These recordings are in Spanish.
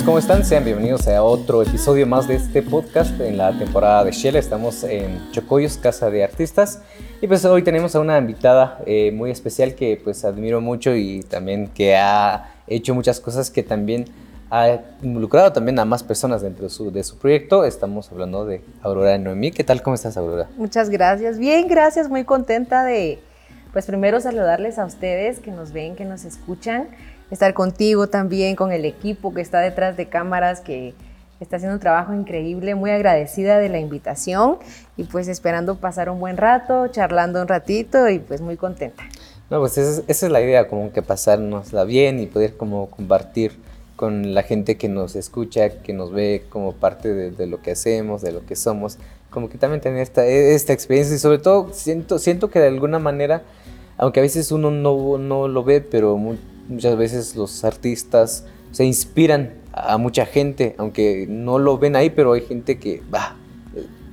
amigos, ¿cómo están? Sean bienvenidos a otro episodio más de este podcast en la temporada de Shell. Estamos en Chocoyos, Casa de Artistas. Y pues hoy tenemos a una invitada eh, muy especial que pues admiro mucho y también que ha hecho muchas cosas que también ha involucrado también a más personas dentro de su, de su proyecto. Estamos hablando de Aurora Noemí. ¿Qué tal? ¿Cómo estás, Aurora? Muchas gracias. Bien, gracias. Muy contenta de, pues primero saludarles a ustedes que nos ven, que nos escuchan estar contigo también, con el equipo que está detrás de cámaras, que está haciendo un trabajo increíble, muy agradecida de la invitación y pues esperando pasar un buen rato, charlando un ratito y pues muy contenta. No, pues esa es, la idea, como que pasárnosla bien y poder como compartir con la gente que nos escucha, que nos ve como parte de, lo que hacemos, de lo que somos, como que también tener esta, esta experiencia y sobre todo siento, siento que de alguna manera, aunque a veces uno no, no lo ve, pero muchas veces los artistas se inspiran a mucha gente, aunque no lo ven ahí, pero hay gente que va.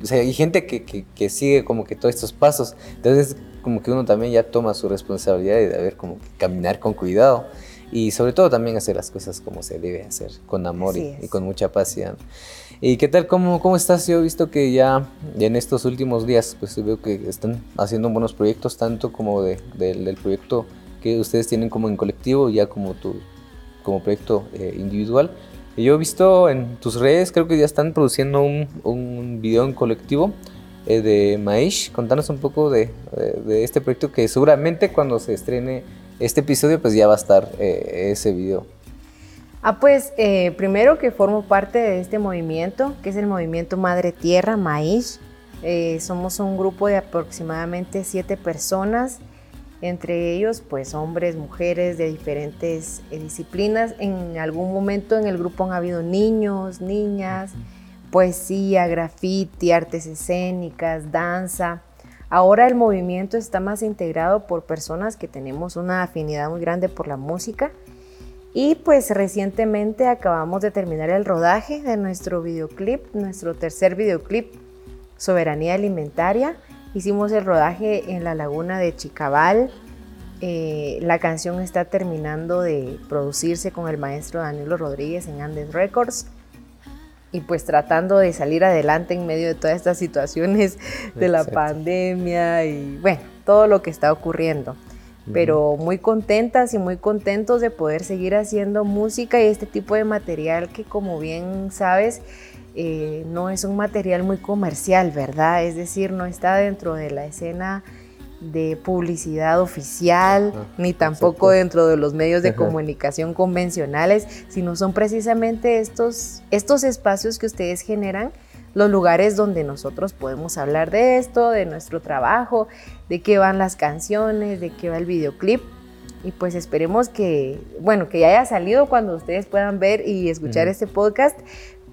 O sea, hay gente que, que, sigue como que todos estos pasos. Entonces, como que uno también ya toma su responsabilidad de haber como que caminar con cuidado y sobre todo también hacer las cosas como se debe hacer, con amor y, con mucha paciencia. ¿Y qué tal? ¿Cómo, ¿Cómo estás? Yo he visto que ya, en estos últimos días, pues veo que están haciendo buenos proyectos, tanto como de, del proyecto que ustedes tienen como en colectivo, ya como tu como proyecto eh, individual. Y yo he visto en tus redes, creo que ya están produciendo un, un video en colectivo eh, de Maish. Contanos un poco de, de, este proyecto que seguramente cuando se estrene este episodio, pues ya va a estar eh, ese video. Ah, pues primero que formo parte de este movimiento, que es el movimiento Madre Tierra, Maish. somos un grupo de aproximadamente siete personas entre ellos pues hombres, mujeres de diferentes eh, disciplinas. En algún momento en el grupo han habido niños, niñas, poesía, graffiti, artes escénicas, danza. Ahora el movimiento está más integrado por personas que tenemos una afinidad muy grande por la música. Y pues recientemente acabamos de terminar el rodaje de nuestro videoclip, nuestro tercer videoclip, Soberanía Alimentaria Hicimos el rodaje en la laguna de Chicabal. Eh, la canción está terminando de producirse con el maestro Danilo Rodríguez en Andes Records y pues tratando de salir adelante en medio de todas estas situaciones de la pandemia y bueno, todo lo que está ocurriendo. Pero muy contentas y muy contentos de poder seguir haciendo música y este tipo de material que como bien sabes eh, no es un material muy comercial, ¿verdad? Es decir, no está dentro de la escena de publicidad oficial, ni tampoco dentro de los medios de comunicación convencionales, sino son precisamente estos, estos espacios que ustedes generan, los lugares donde nosotros podemos hablar de esto, de nuestro trabajo, de qué van las canciones, de qué va el videoclip. Y pues esperemos que, bueno, que ya haya salido cuando ustedes puedan ver y escuchar este podcast,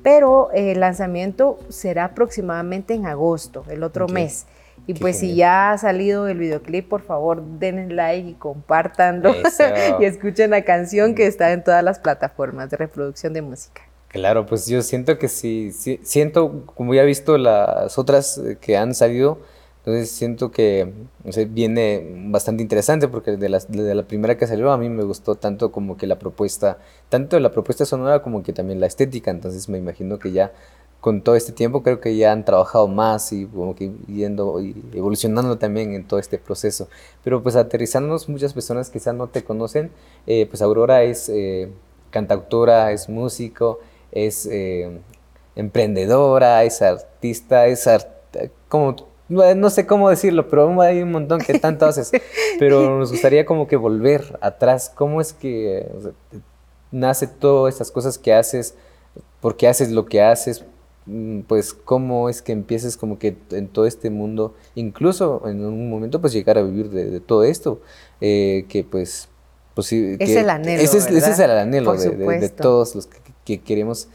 pero el lanzamiento será aproximadamente en agosto, el otro mes. Y pues si ya ha salido el videoclip, por favor denle like y compartanlo y escuchen la canción que está en todas las plataformas de reproducción de música. Claro, pues yo siento que sí, sí siento, como ya he visto las otras que han salido, entonces siento que viene bastante interesante porque de la, primera que salió a mí me gustó tanto como que la propuesta, tanto la propuesta sonora como que también la estética, entonces me imagino que ya con todo este tiempo creo que ya han trabajado más y como que yendo y evolucionando también en todo este proceso. Pero pues aterrizándonos, muchas personas quizás no te conocen, eh, pues Aurora es eh, cantautora, es músico, es eh, emprendedora, es artista, es art como no sé cómo decirlo, pero hay un montón que tanto haces. Pero nos gustaría como que volver atrás. ¿Cómo es que nace todas estas cosas que haces? ¿Por qué haces lo que haces? Mm, pues cómo es que empieces como que en todo este mundo, incluso en un momento pues llegar a vivir de, todo esto, eh, que pues... pues es el anhelo. Ese es, el anhelo de, todos los que, queremos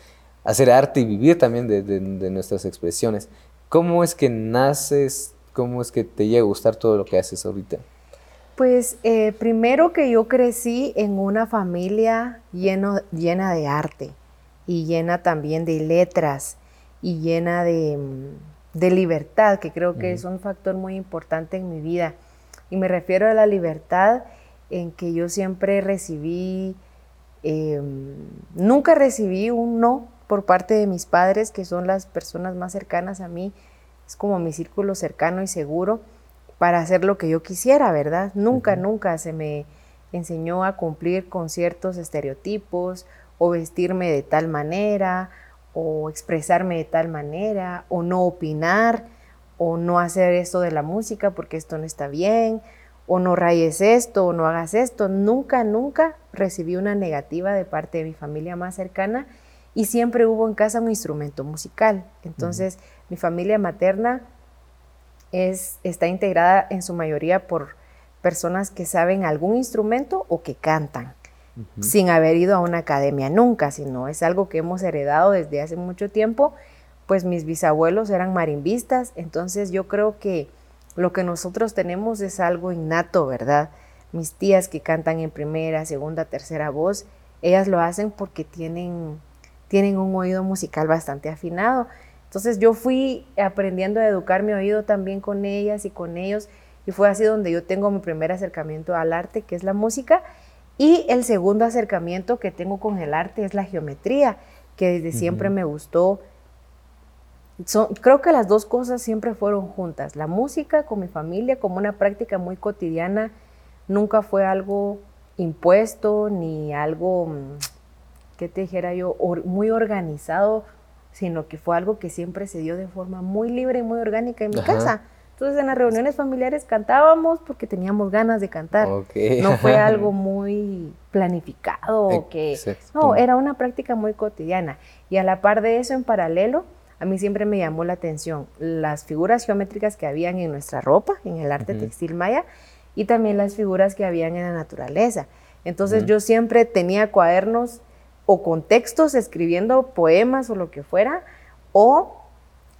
hacer arte y vivir también de, nuestras expresiones. ¿Cómo es que naces? ¿Cómo es que te llega a gustar todo lo que haces ahorita? Pues eh, primero que yo crecí en una familia lleno, llena de arte y llena también de letras y llena de, mm, libertad, que creo que es un factor muy importante en mi vida. Y me refiero a la libertad en que yo siempre recibí Em, nunca recibí un no por parte de mis padres, que son las personas más cercanas a mí, es como mi círculo cercano y seguro para hacer lo que yo quisiera, ¿verdad? Nunca, nunca se me enseñó a cumplir con ciertos estereotipos o vestirme de tal manera o expresarme de tal manera o no opinar o no hacer esto de la música porque esto no está bien o no rayes esto o no hagas esto. Nunca, nunca recibí una negativa de parte de mi familia más cercana y siempre hubo en casa un instrumento musical. Entonces, mi familia materna es, está integrada en su mayoría por personas que saben algún instrumento o que cantan, sin haber ido a una academia nunca, sino es algo que hemos heredado desde hace mucho tiempo, pues mis bisabuelos eran marimbistas, entonces yo creo que lo que nosotros tenemos es algo innato, ¿verdad? Mis tías que cantan en primera, segunda, tercera voz, ellas lo hacen porque tienen, tienen un oído musical bastante afinado. Entonces yo fui aprendiendo a educar mi oído también con ellas y con ellos y fue así donde yo tengo mi primer acercamiento al arte, que es la música, y el segundo acercamiento que tengo con el arte es la geometría, que desde siempre me gustó. creo que las dos cosas siempre fueron juntas, la música con mi familia como una práctica muy cotidiana, nunca fue algo impuesto ni algo, ¿qué te dijera yo?, muy organizado sino que fue algo que siempre se dio de forma muy libre y muy orgánica en mi casa. Entonces en las reuniones familiares cantábamos porque teníamos ganas de cantar. No fue algo muy planificado o que... No, era una práctica muy cotidiana. Y a la par de eso, en paralelo, a mí siempre me llamó la atención las figuras geométricas que habían en nuestra ropa, en el arte textil maya, y también las figuras que habían en la naturaleza. Entonces yo siempre tenía cuadernos o con textos escribiendo poemas o lo que fuera, o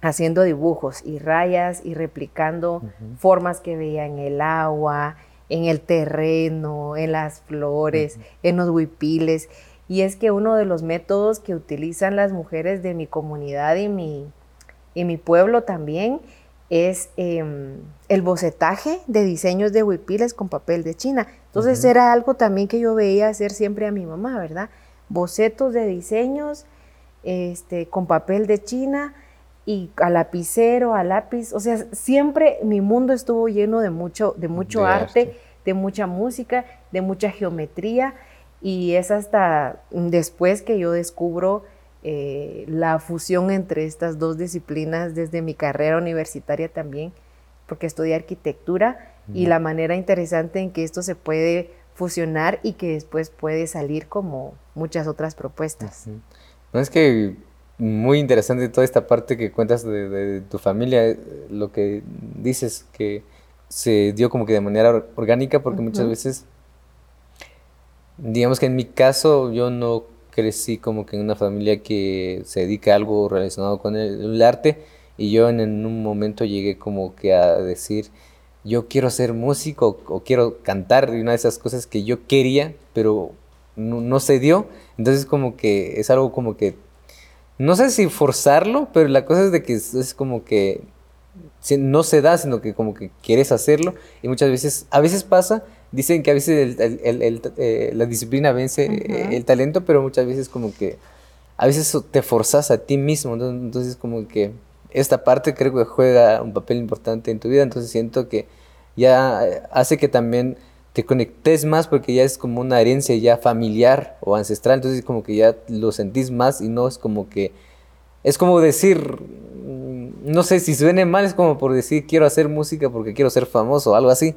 haciendo dibujos y rayas y replicando formas que veía en el agua, en el terreno, en las flores, en los huipiles. Y es que uno de los métodos que utilizan las mujeres de mi comunidad y mi, y mi pueblo también es em, el bocetaje de diseños de huipiles con papel de China. Entonces era algo también que yo veía hacer siempre a mi mamá, ¿verdad? Bocetos de diseños este, con papel de China y a lapicero, a lápiz. O sea, siempre mi mundo estuvo lleno de mucho, de mucho arte, de mucha música, de mucha geometría. Y es hasta después que yo descubro eh, la fusión entre estas dos disciplinas desde mi carrera universitaria también, porque estudié arquitectura y la manera interesante en que esto se puede fusionar y que después puede salir como muchas otras propuestas. No es que muy interesante toda esta parte que cuentas de, tu familia, eh, lo que dices que se dio como que de manera orgánica, porque muchas veces, digamos que en mi caso, yo no crecí como que en una familia que se dedica a algo relacionado con el, arte, y yo en, en, un momento llegué como que a decir, yo quiero ser músico o quiero cantar, y una de esas cosas que yo quería, pero no, se dio. Entonces como que es algo como que, no sé si forzarlo, pero la cosa es de que es, como que no se da, sino que como que quieres hacerlo. Y muchas veces, a veces pasa, dicen que a veces eh, la disciplina vence el talento, pero muchas veces como que a veces te forzas a ti mismo. Entonces como que esta parte creo que juega un papel importante en tu vida. Entonces siento que ya hace que también te conectes más porque ya es como una herencia ya familiar o ancestral, entonces como que ya lo sentís más y no es como que, es como decir, mm, no sé si suene mal, es como por decir quiero hacer música porque quiero ser famoso o algo así.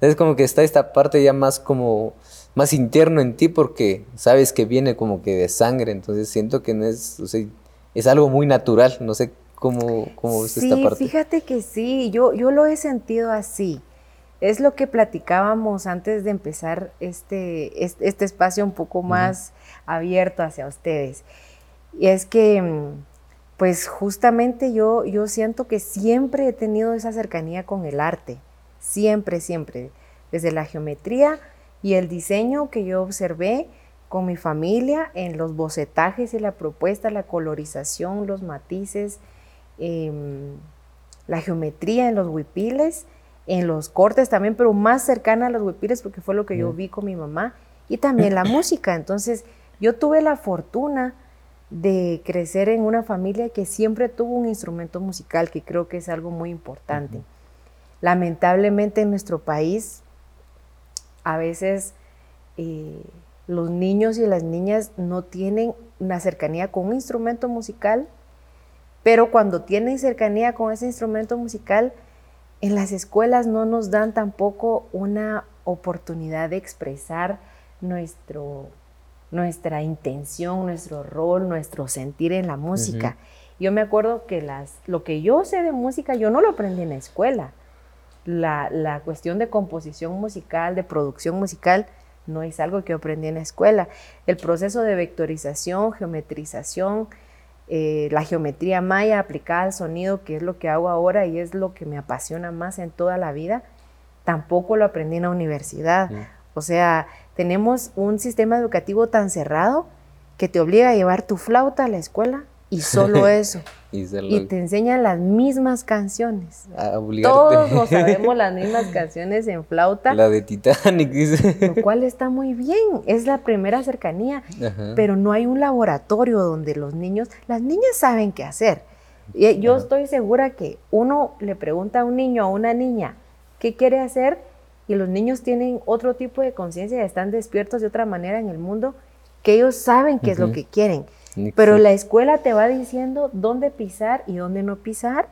Es como que está esta parte ya más como, más interno en ti porque sabes que viene como que de sangre, entonces siento que no es, o sea, es algo muy natural, no sé cómo, cómo es esta parte. Fíjate que sí, yo, yo lo he sentido así. Es lo que platicábamos antes de empezar este, este, espacio un poco más abierto hacia ustedes. Y es que, mm, pues justamente yo, yo siento que siempre he tenido esa cercanía con el arte, siempre, siempre, desde la geometría y el diseño que yo observé con mi familia en los bocetajes y la propuesta, la colorización, los matices, em, la geometría en los huipiles en los cortes también, pero más cercana a los huipiles porque fue lo que yo vi con mi mamá y también la música. Entonces, Yo tuve la fortuna de crecer en una familia que siempre tuvo un instrumento musical, que creo que es algo muy importante. Lamentablemente en nuestro país, a veces eh, los niños y las niñas no tienen una cercanía con un instrumento musical, pero cuando tienen cercanía con ese instrumento musical, en las escuelas no nos dan tampoco una oportunidad de expresar nuestro, nuestra intención, nuestro rol, nuestro sentir en la música. Yo me acuerdo que las, lo que yo sé de música, yo no lo aprendí en la escuela. La, la cuestión de composición musical, de producción musical, no es algo que yo aprendí en la escuela. El proceso de vectorización, geometrización, eh, la geometría maya aplicada al sonido, que es lo que hago ahora y es lo que me apasiona más en toda la vida, tampoco lo aprendí en la universidad. O sea, tenemos un sistema educativo tan cerrado que te obliga a llevar tu flauta a la escuela y solo eso. y, te enseñan las mismas canciones. Todos nos sabemos las mismas canciones en flauta. La de Titanic, dice. Lo cual está muy bien, es la primera cercanía, pero no hay un laboratorio donde los niños, las niñas saben qué hacer. Y yo estoy segura que uno le pregunta a un niño o a una niña qué quiere hacer y los niños tienen otro tipo de conciencia y están despiertos de otra manera en el mundo que ellos saben qué es lo que quieren. Pero la escuela te va diciendo dónde pisar y dónde no pisar.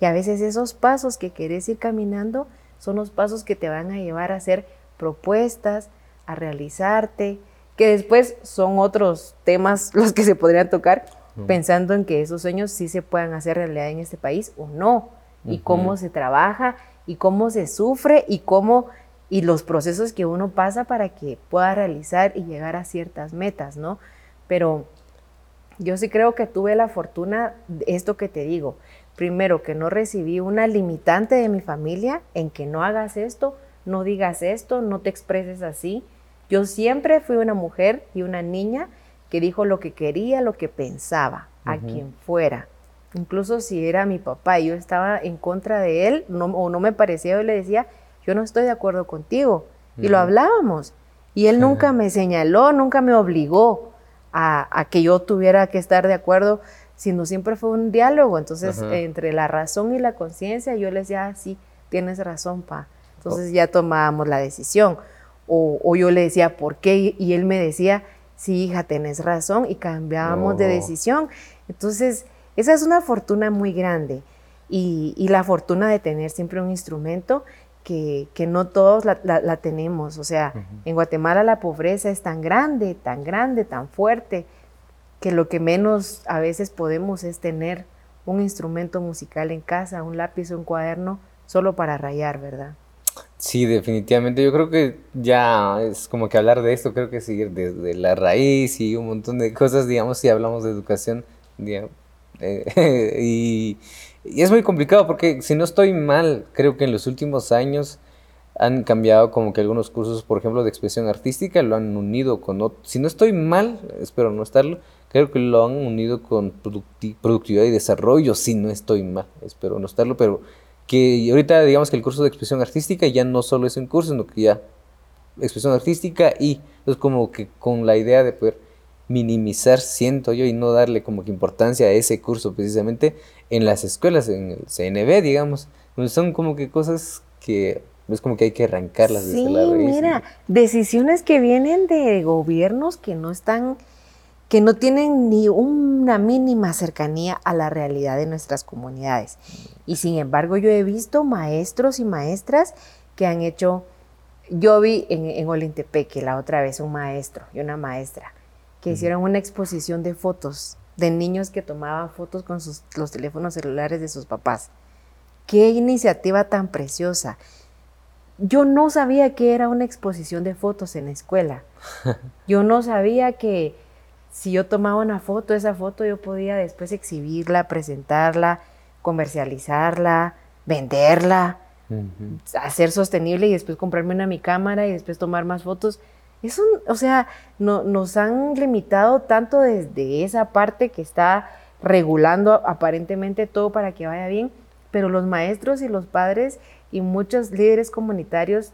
Y a veces esos pasos que querés ir caminando son los pasos que te van a llevar a hacer propuestas, a realizarte, que después son otros temas los que se podrían tocar, pensando en que esos sueños sí se puedan hacer realidad en este país o no, y cómo se trabaja, y cómo se sufre, y cómo, y los procesos que uno pasa para que pueda realizar y llegar a ciertas metas, ¿no? Pero yo sí creo que tuve la fortuna, de esto que te digo, primero que no recibí una limitante de mi familia en que no hagas esto, no digas esto, no te expreses así. Yo siempre fui una mujer y una niña que dijo lo que quería, lo que pensaba, a quien fuera. Incluso si era mi papá y yo estaba en contra de él o no me parecía, yo le decía, yo no estoy de acuerdo contigo. Y lo hablábamos. Y él nunca me señaló, nunca me obligó a, que yo tuviera que estar de acuerdo, sino siempre fue un diálogo. Entonces, entre la razón y la conciencia, yo le decía, ah, sí, tienes razón, pa. Entonces ya tomábamos la decisión. O, yo le decía, ¿por qué? Y él me decía, sí, hija, tenés razón, y cambiábamos de decisión. Entonces, esa es una fortuna muy grande. Y, y, la fortuna de tener siempre un instrumento que, no todos la, tenemos. O sea, en Guatemala la pobreza es tan grande, tan grande, tan fuerte, que lo que menos a veces podemos es tener un instrumento musical en casa, un lápiz o un cuaderno, solo para rayar, ¿verdad? Sí, definitivamente. Yo creo que ya es como que hablar de esto, creo que seguir desde la raíz y un montón de cosas, digamos, si hablamos de educación, y es muy complicado porque si no estoy mal, creo que en los últimos años han cambiado como que algunos cursos, por ejemplo, de expresión artística, lo han unido con otros. Si no estoy mal, espero no estarlo, creo que lo han unido con productividad y desarrollo, si no estoy mal, espero no estarlo, pero que ahorita digamos que el curso de expresión artística ya no solo es un curso, sino que ya expresión artística y es como que con la idea de poder minimizar, siento yo, y no darle como que importancia a ese curso precisamente en las escuelas, en el CNB, digamos, son como que cosas que es como que hay que arrancarlas desde la raíz. Mira, decisiones que vienen de gobiernos que no están, que no tienen ni una mínima cercanía a la realidad de nuestras comunidades. Y sin embargo, yo he visto maestros y maestras que han hecho, yo vi en, en Olintepeque la otra vez un maestro y una maestra que hicieron una exposición de fotos de niños que tomaban fotos con sus, los teléfonos celulares de sus papás. Qué iniciativa tan preciosa. Yo no sabía que era una exposición de fotos en la escuela. Yo no sabía que si yo tomaba una foto, esa foto yo podía después exhibirla, presentarla, comercializarla, venderla, hacer sostenible y después comprarme una mi cámara y después tomar más fotos. Es un, o sea, no, nos han limitado tanto desde esa parte que está regulando aparentemente todo para que vaya bien, pero los maestros y los padres y muchos líderes comunitarios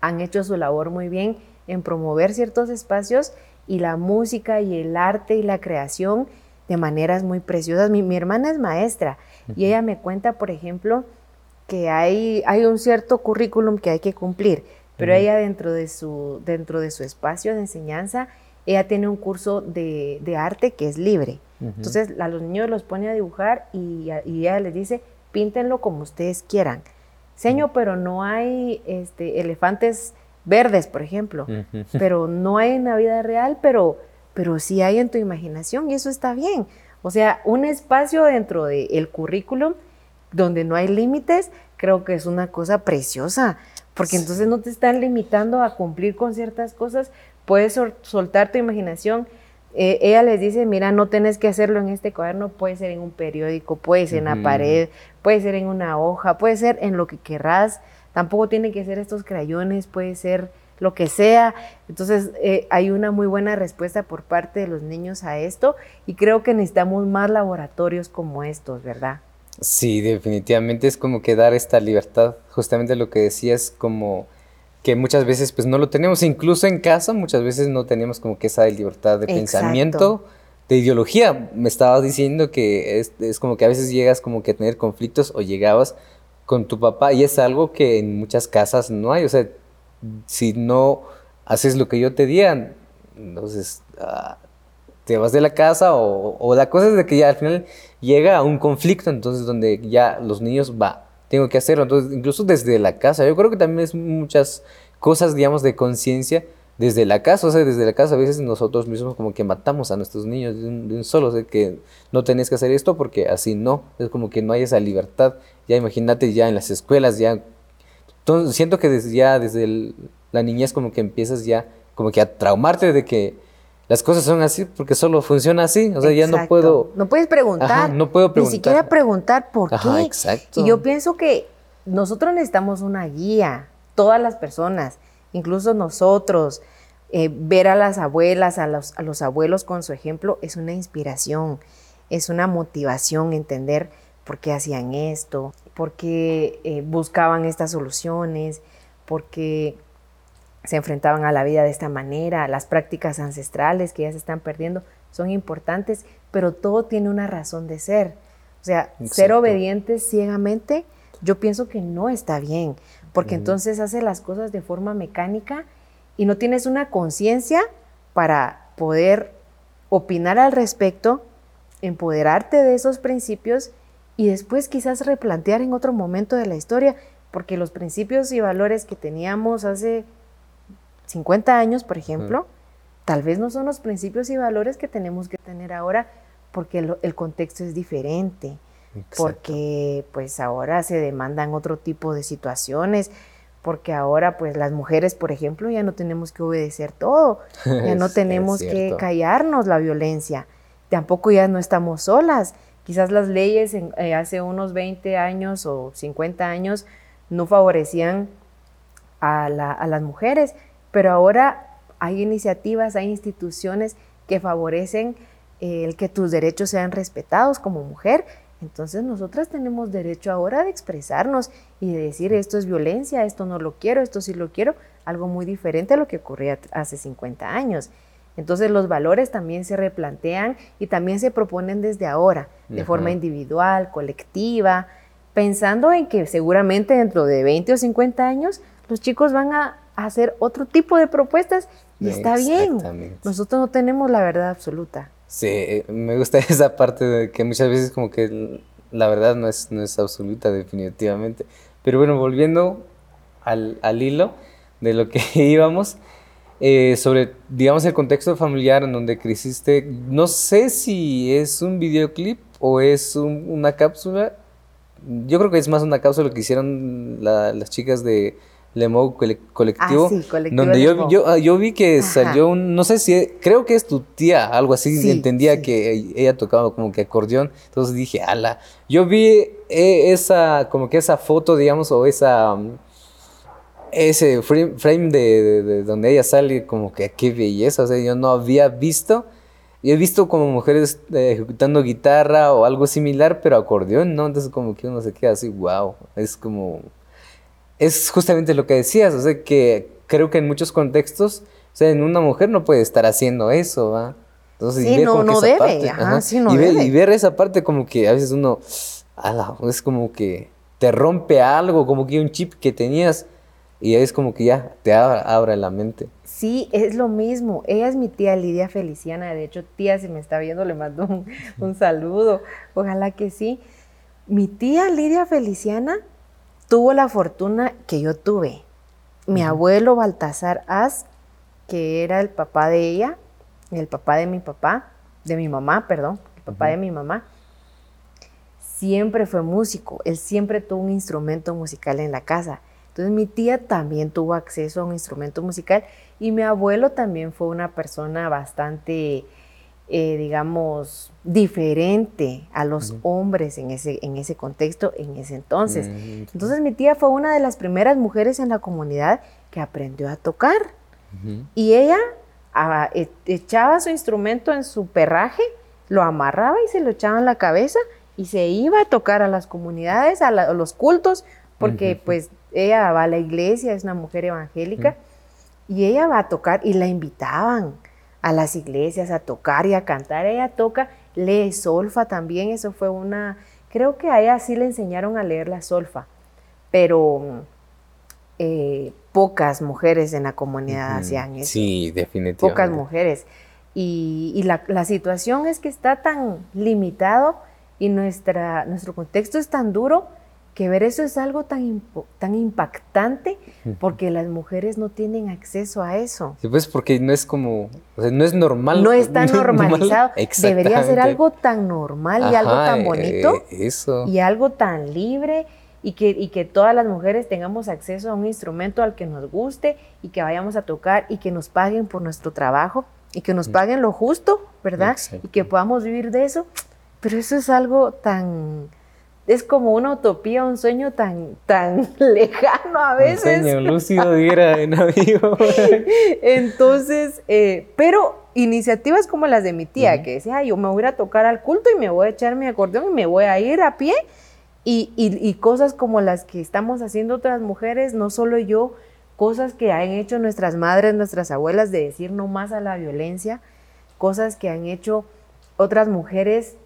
han hecho su labor muy bien en promover ciertos espacios y la música y el arte y la creación de maneras muy preciosas. Mi, hermana es maestra y ella me cuenta, por ejemplo, que hay, hay un cierto currículum que hay que cumplir, pero ella dentro de, su, dentro de su espacio de enseñanza, ella tiene un curso de, arte que es libre. Entonces a los niños los pone a dibujar y, y ella les dice, píntenlo como ustedes quieran. Señor, pero no hay este, elefantes verdes, por ejemplo, pero no hay en la vida real, pero, pero sí hay en tu imaginación y eso está bien. O sea, un espacio dentro del currículum donde no hay límites, creo que es una cosa preciosa, porque entonces no te están limitando a cumplir con ciertas cosas, puedes soltar tu imaginación. Eh, ella les dice, mira, no tienes que hacerlo en este cuaderno, puede ser en un periódico, puede ser en la pared, puede ser en una hoja, puede ser en lo que querrás, tampoco tiene que ser estos crayones, puede ser lo que sea. Entonces eh, hay una muy buena respuesta por parte de los niños a esto y creo que necesitamos más laboratorios como estos, ¿verdad? Sí, definitivamente es como que dar esta libertad, justamente lo que decías, como que muchas veces pues no lo tenemos, incluso en casa muchas veces no tenemos como que esa libertad de pensamiento, de ideología. Me estabas diciendo que es, es, como que a veces llegas como que a tener conflictos o llegabas con tu papá y es algo que en muchas casas no hay, o sea, si no haces lo que yo te diga, entonces ah, te vas de la casa o, la cosa es de que ya al final llega a un conflicto, entonces donde ya los niños va, tengo que hacerlo, entonces incluso desde la casa, yo creo que también es muchas cosas, digamos, de conciencia desde la casa, o sea, desde la casa a veces nosotros mismos como que matamos a nuestros niños de un, solo, o sea, que no tenés que hacer esto porque así no, es como que no hay esa libertad, ya imagínate ya en las escuelas, ya siento que desde ya desde la niñez como que empiezas ya como que a traumarte de que las cosas son así porque solo funciona así. O sea, ya no puedo. No puedes preguntar. no puedo preguntar. Ni siquiera preguntar por qué. Exacto. Y yo pienso que nosotros necesitamos una guía, todas las personas, incluso nosotros. Eh, ver a las abuelas, a los, a los abuelos con su ejemplo es una inspiración, es una motivación entender por qué hacían esto, por qué eh, buscaban estas soluciones, por qué se enfrentaban a la vida de esta manera, las prácticas ancestrales que ya se están perdiendo son importantes, pero todo tiene una razón de ser. O sea, ser obedientes ciegamente, yo pienso que no está bien, porque entonces hace las cosas de forma mecánica y no tienes una conciencia para poder opinar al respecto, empoderarte de esos principios y después quizás replantear en otro momento de la historia, porque los principios y valores que teníamos hace 50 años, por ejemplo, tal vez no son los principios y valores que tenemos que tener ahora, porque el, contexto es diferente, porque pues ahora se demandan otro tipo de situaciones, porque ahora pues las mujeres, por ejemplo, ya no tenemos que obedecer todo, ya no tenemos que callarnos la violencia, tampoco ya no estamos solas. Quizás las leyes eh, hace unos 20 años o 50 años no favorecían a, las mujeres, pero ahora hay iniciativas, hay instituciones que favorecen eh, el que tus derechos sean respetados como mujer. Entonces nosotras tenemos derecho ahora de expresarnos y de decir esto es violencia, esto no lo quiero, esto sí lo quiero, algo muy diferente a lo que ocurría hace 50 años. Entonces los valores también se replantean y también se proponen desde ahora, de forma individual, colectiva, pensando en que seguramente dentro de 20 o 50 años los chicos van a hacer otro tipo de propuestas y está bien. Nosotros no tenemos la verdad absoluta. Sí, me gusta esa parte de que muchas veces como que la verdad no es, no es absoluta definitivamente. Pero bueno, volviendo al, al hilo de lo que íbamos, eh, sobre, digamos, el contexto familiar en donde creciste. No sé si es un videoclip o es una cápsula. Yo creo que es más una cápsula que hicieron las chicas de Lemo Colectivo. Ah, sí, colectivo donde yo, yo, ah, yo, vi que salió un, no sé si, creo que es tu tía, algo así, entendía que ella tocaba como que acordeón, entonces dije, ala, yo vi eh, esa, como que esa foto, digamos, o esa ese frame, de, donde ella sale, como que qué belleza, o sea, yo no había visto, yo he visto como mujeres eh, ejecutando guitarra o algo similar, pero acordeón, ¿no? Entonces como que uno se queda así, wow, es como, es justamente lo que decías, o sea, que creo que en muchos contextos O sea, en una mujer no puede estar haciendo eso, ¿va? Entonces, sí, no, no debe, ajá, sí, no y, debe. y ver esa parte como que a veces uno, es como que te rompe algo, como que un chip que tenías y es como que ya te abre, la mente. Sí, es lo mismo. Ella es mi tía Lidia Feliciana. De hecho, tía, si me está viendo, le mando un, un saludo. Ojalá que sí. Mi tía Lidia Feliciana tuvo la fortuna que yo tuve. Mi abuelo Baltasar As, que era el papá de ella, el papá de mi papá, de mi mamá, perdón, el papá de mi mamá, siempre fue músico. Él siempre tuvo un instrumento musical en la casa. Entonces mi tía también tuvo acceso a un instrumento musical y mi abuelo también fue una persona bastante, eh, digamos, diferente a los hombres en ese, en ese contexto, en ese entonces. Mm, entonces mi tía fue una de las primeras mujeres en la comunidad que aprendió a tocar. Y ella e, echaba su instrumento en su perraje, lo amarraba y se lo echaba en la cabeza y se iba a tocar a las comunidades, a, los cultos, porque pues ella va a la iglesia, es una mujer evangélica, y ella va a tocar y la invitaban a las iglesias a tocar y a cantar. Ella toca, lee solfa también, eso fue una, creo que a ella sí le enseñaron a leer la solfa, pero eh, pocas mujeres en la comunidad hacían eso. Sí, definitivamente. Pocas mujeres. Y, la, situación es que está tan limitado y nuestra, nuestro contexto es tan duro que ver eso es algo tan, tan impactante porque las mujeres no tienen acceso a eso. Sí, pues porque no es como, o sea, no es normal. No está normalizado. Debería ser algo tan normal y algo tan bonito. Eh, eso. Y algo tan libre y que, que todas las mujeres tengamos acceso a un instrumento al que nos guste y que vayamos a tocar y que nos paguen por nuestro trabajo y que nos paguen lo justo, ¿verdad? Y que podamos vivir de eso. Pero eso es algo tan, es como una utopía, un sueño tan, tan lejano a veces. Un sueño lúcido diera en amigo. Entonces, eh, pero iniciativas como las de mi tía, que decía, yo me voy a tocar al culto y me voy a echar mi acordeón y me voy a ir a pie y, cosas como las que estamos haciendo otras mujeres, no solo yo, cosas que han hecho nuestras madres, nuestras abuelas de decir no más a la violencia, cosas que han hecho otras mujeres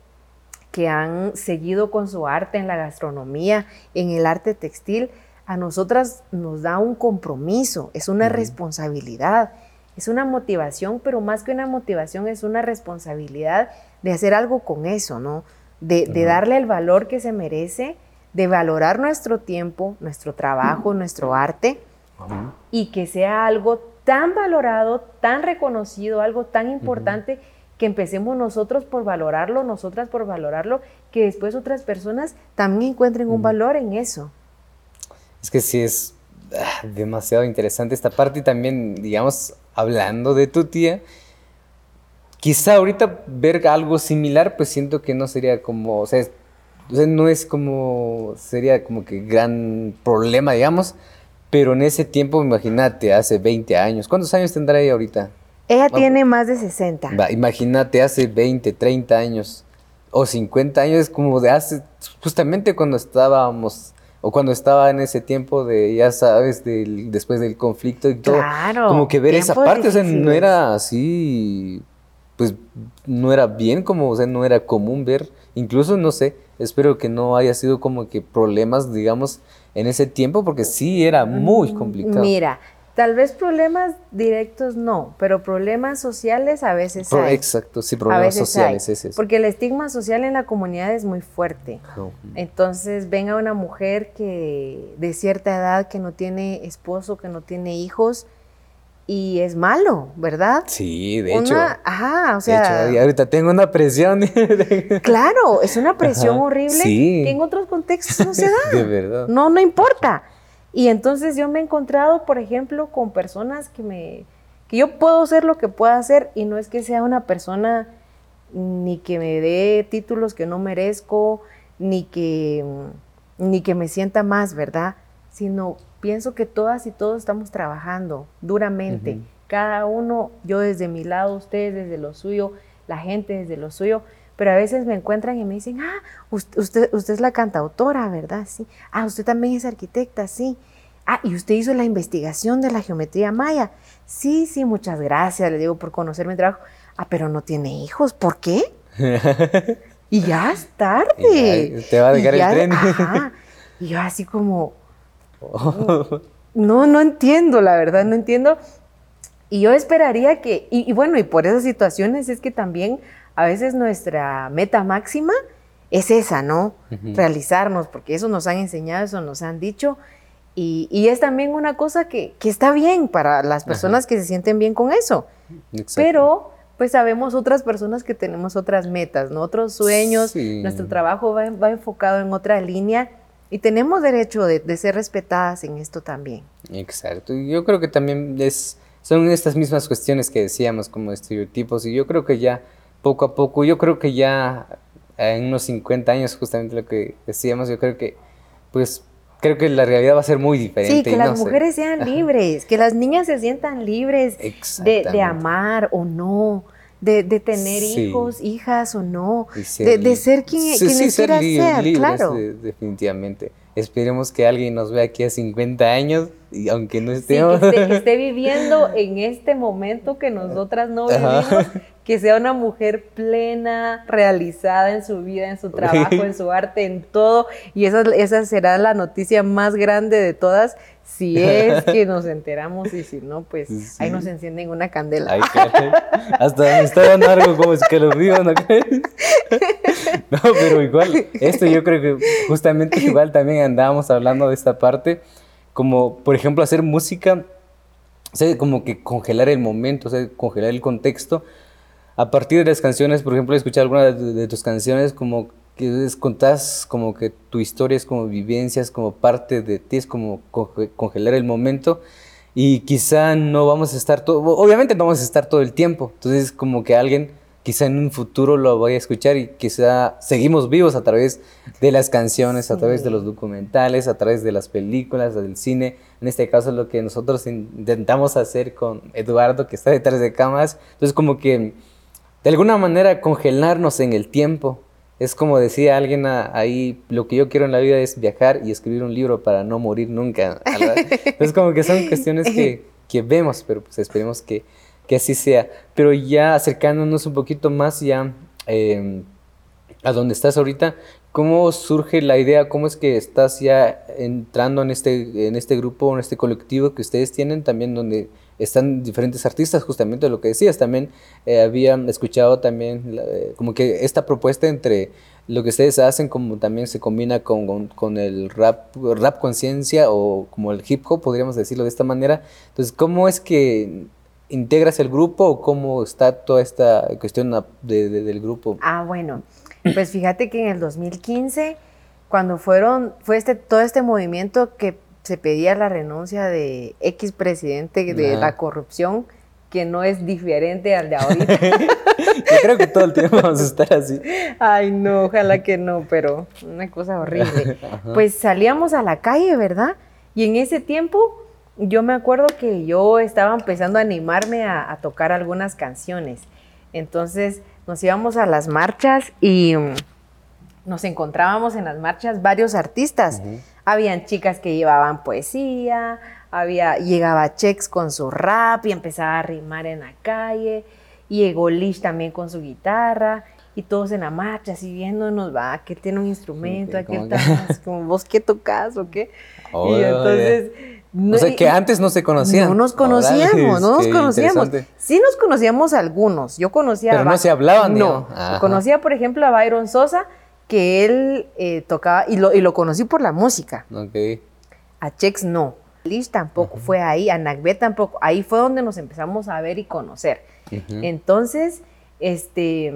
que han seguido con su arte en la gastronomía, en el arte textil, a nosotras nos da un compromiso, es una responsabilidad, es una motivación, pero más que una motivación es una responsabilidad de hacer algo con eso, ¿no? de, darle el valor que se merece, de valorar nuestro tiempo, nuestro trabajo, nuestro arte, y que sea algo tan valorado, tan reconocido, algo tan importante, que empecemos nosotros por valorarlo, nosotras por valorarlo, que después otras personas también encuentren un valor en eso. Es que sí es ah, demasiado interesante esta parte y también, digamos, hablando de tu tía, Quizá ahorita ver algo similar, pues siento que no sería como, o sea, no es como, sería como que gran problema, digamos, pero en ese tiempo, imagínate, hace 20 años, ¿cuántos años tendrá ella ahorita? Ella tiene más de 60. imagínate, hace 20, 30 años o 50 años, como de hace, justamente cuando estábamos o cuando estaba en ese tiempo de, ya sabes, después del conflicto y todo. Claro. Como que ver esa parte, o sea, no era así pues no era bien, como, o sea, no era común ver, incluso, no sé, espero que no haya sido como que problemas, digamos, en ese tiempo, porque sí era muy mm, complicado. Mira, tal vez problemas directos no, pero problemas sociales a veces hay. Exacto, sí, problemas sociales, es eso. Porque el estigma social en la comunidad es muy fuerte. Entonces, venga una mujer que de cierta edad que no tiene esposo, que no tiene hijos, y es malo, ¿verdad? Sí, de hecho. Ajá, o sea. De hecho, ahorita tengo una presión. claro, es una presión horrible que en otros contextos no se da. de verdad. No, no importa. Y entonces yo me he encontrado, por ejemplo, con personas que me. que yo puedo hacer lo que pueda hacer y no es que sea una persona ni que me dé títulos que no merezco, ni que, ni que me sienta más, ¿verdad? Sino pienso que todas y todos estamos trabajando duramente. Cada uno, yo desde mi lado, ustedes desde lo suyo, la gente desde lo suyo, pero a veces me encuentran y me dicen, ah, usted, usted, es la cantautora, ¿verdad? Sí. Ah, usted también es arquitecta, sí. Ah, y usted hizo la investigación de la geometría maya. Sí, sí, muchas gracias, le digo, por conocer mi trabajo. Ah, pero no tiene hijos, ¿por qué? y ya es tarde. te va a dejar el tren. Y yo así como, no, no entiendo, la verdad, no entiendo. Y yo esperaría que, y, bueno, y por esas situaciones es que también a veces nuestra meta máxima es esa, ¿no? Realizarnos, porque eso nos han enseñado, eso nos han dicho. Y, es también una cosa que, está bien para las personas que se sienten bien con eso. Pero pues sabemos otras personas que tenemos otras metas, ¿no? Otros sueños, nuestro trabajo va, enfocado en otra línea y tenemos derecho de, ser respetadas en esto también. Exacto, y yo creo que también es, son estas mismas cuestiones que decíamos como estereotipos y yo creo que ya poco a poco, yo creo que ya en unos 50 años justamente lo que decíamos, yo creo que pues creo que la realidad va a ser muy diferente. Sí, que las mujeres sean libres, que las niñas se sientan libres de, amar o no, de, tener hijos, hijas o no, de, ser quien, sí, quienes ser, claro. definitivamente. Esperemos que alguien nos vea aquí a 50 años y aunque no estemos... que, esté, viviendo en este momento que nosotras no vivimos, que sea una mujer plena, realizada en su vida, en su trabajo, en su arte, en todo. Y esa, esa será la noticia más grande de todas, si es que nos enteramos y si no, pues ahí nos encienden una candela. hasta me está dando algo como es que lo digo, ¿no? no, pero igual, esto yo creo que justamente igual también andábamos hablando de esta parte, como por ejemplo hacer música, o sea, como que congelar el momento, o sea, congelar el contexto, a partir de las canciones, por ejemplo, escuchar algunas de, tus canciones, como que contás como que tu historia es como vivencias, como parte de ti, es como congelar el momento y quizá no vamos a estar todo, obviamente no vamos a estar todo el tiempo, entonces como que alguien quizá en un futuro lo vaya a escuchar y quizá seguimos vivos a través de las canciones, a través de los documentales, a través de las películas, del cine. En este caso lo que nosotros intentamos hacer con Eduardo, que está detrás de cámaras. Entonces como que de alguna manera congelarnos en el tiempo. Es como decía alguien ahí, lo que yo quiero en la vida es viajar y escribir un libro para no morir nunca. Es como que son cuestiones que, que vemos, pero pues esperemos que, que, así sea. Pero ya acercándonos un poquito más ya em, a donde estás ahorita, ¿cómo surge la idea? ¿Cómo es que estás ya entrando en este, en este grupo, en este colectivo que ustedes tienen también donde están diferentes artistas, justamente lo que decías, también eh, había escuchado también eh, como que esta propuesta entre lo que ustedes hacen como también se combina con, con, el rap, rap conciencia o como el hip hop, podríamos decirlo de esta manera. Entonces, ¿cómo es que integras el grupo o cómo está toda esta cuestión del grupo? Ah, bueno, pues fíjate que en el 2015, cuando fueron, fue este, todo este movimiento que se pedía la renuncia de X presidente de la corrupción, que no es diferente al de ahorita. Yo creo que todo el tiempo vamos a estar así. Ay, no, ojalá que no, pero una cosa horrible. Pues salíamos a la calle, ¿verdad? Y en ese tiempo yo me acuerdo que yo estaba empezando a animarme a, tocar algunas canciones. Entonces nos íbamos a las marchas y mm, nos encontrábamos en las marchas varios artistas. Habían chicas que llevaban poesía, había, llegaba Chex con su rap y empezaba a rimar en la calle, y llegó Lish también con su guitarra, y todos en la marcha, así viéndonos, va, que tiene un instrumento, aquí como vos qué tocas o qué. y entonces... o sea, que antes no se conocían. No nos conocíamos, no nos conocíamos. Sí nos conocíamos algunos. Yo conocía Pero no se hablaban, No. Conocía, por ejemplo, a Byron Sosa, que él eh, tocaba, y lo, y lo conocí por la música. Okay. A Chex no. Liz tampoco fue ahí, a Nagbe tampoco. Ahí fue donde nos empezamos a ver y conocer. Entonces, este,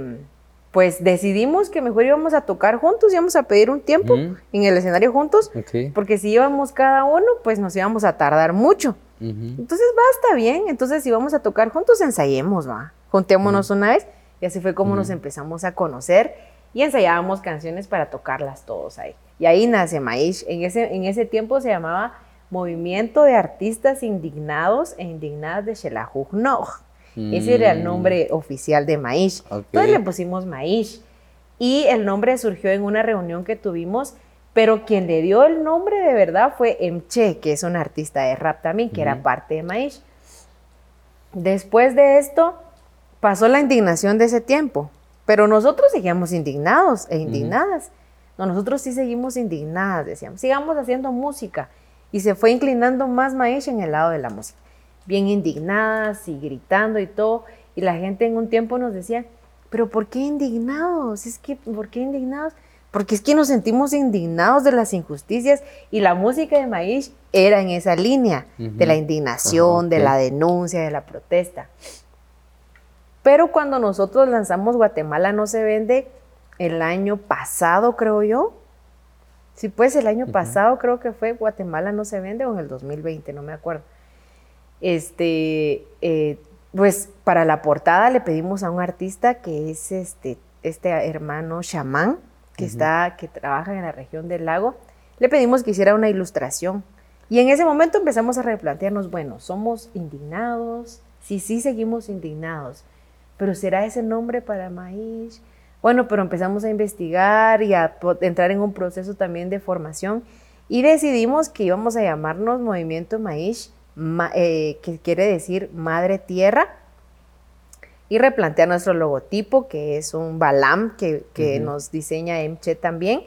pues decidimos que mejor íbamos a tocar juntos, íbamos a pedir un tiempo en el escenario juntos, porque si íbamos cada uno, pues nos íbamos a tardar mucho. Entonces va, está bien. Entonces, si vamos a tocar juntos, ensayemos, va. Juntémonos una vez. Y así fue como nos empezamos a conocer y ensayábamos canciones para tocarlas todos ahí. Y ahí nace Maish. En ese, en ese tiempo se llamaba Movimiento de Artistas Indignados e Indignadas de Shelajuj Ese era el mm. nombre oficial de Maish. Entonces le pusimos Maish. Y el nombre surgió en una reunión que tuvimos pero quien le dio el nombre de verdad fue Emche, que es un artista de rap también, que era parte de Maish. Después de esto, pasó la indignación de ese tiempo, pero nosotros seguíamos indignados e indignadas. No, nosotros sí seguimos indignadas, decíamos, sigamos haciendo música. Y se fue inclinando más Maish en el lado de la música. Bien indignadas y gritando y todo. Y la gente en un tiempo nos decía, pero ¿por qué indignados? Es que, ¿por qué indignados? porque es que nos sentimos indignados de las injusticias y la música de Maíz era en esa línea de la indignación, de la denuncia, de la protesta. Pero cuando nosotros lanzamos Guatemala no se vende el año pasado, creo yo. Sí, pues el año pasado creo que fue Guatemala no se vende o en el 2020, no me acuerdo. Este, eh, pues para la portada le pedimos a un artista que es este, este hermano chamán, que, está, que trabaja en la región del lago, le pedimos que hiciera una ilustración. Y en ese momento empezamos a replantearnos, bueno, somos indignados, sí, sí seguimos indignados, pero ¿será ese nombre para maíz? Bueno, pero empezamos a investigar y a entrar en un proceso también de formación. Y decidimos que íbamos a llamarnos Movimiento Maíz, eh, que quiere decir Madre Tierra, y replantear nuestro logotipo, que es un Balam que, nos diseña Emche también,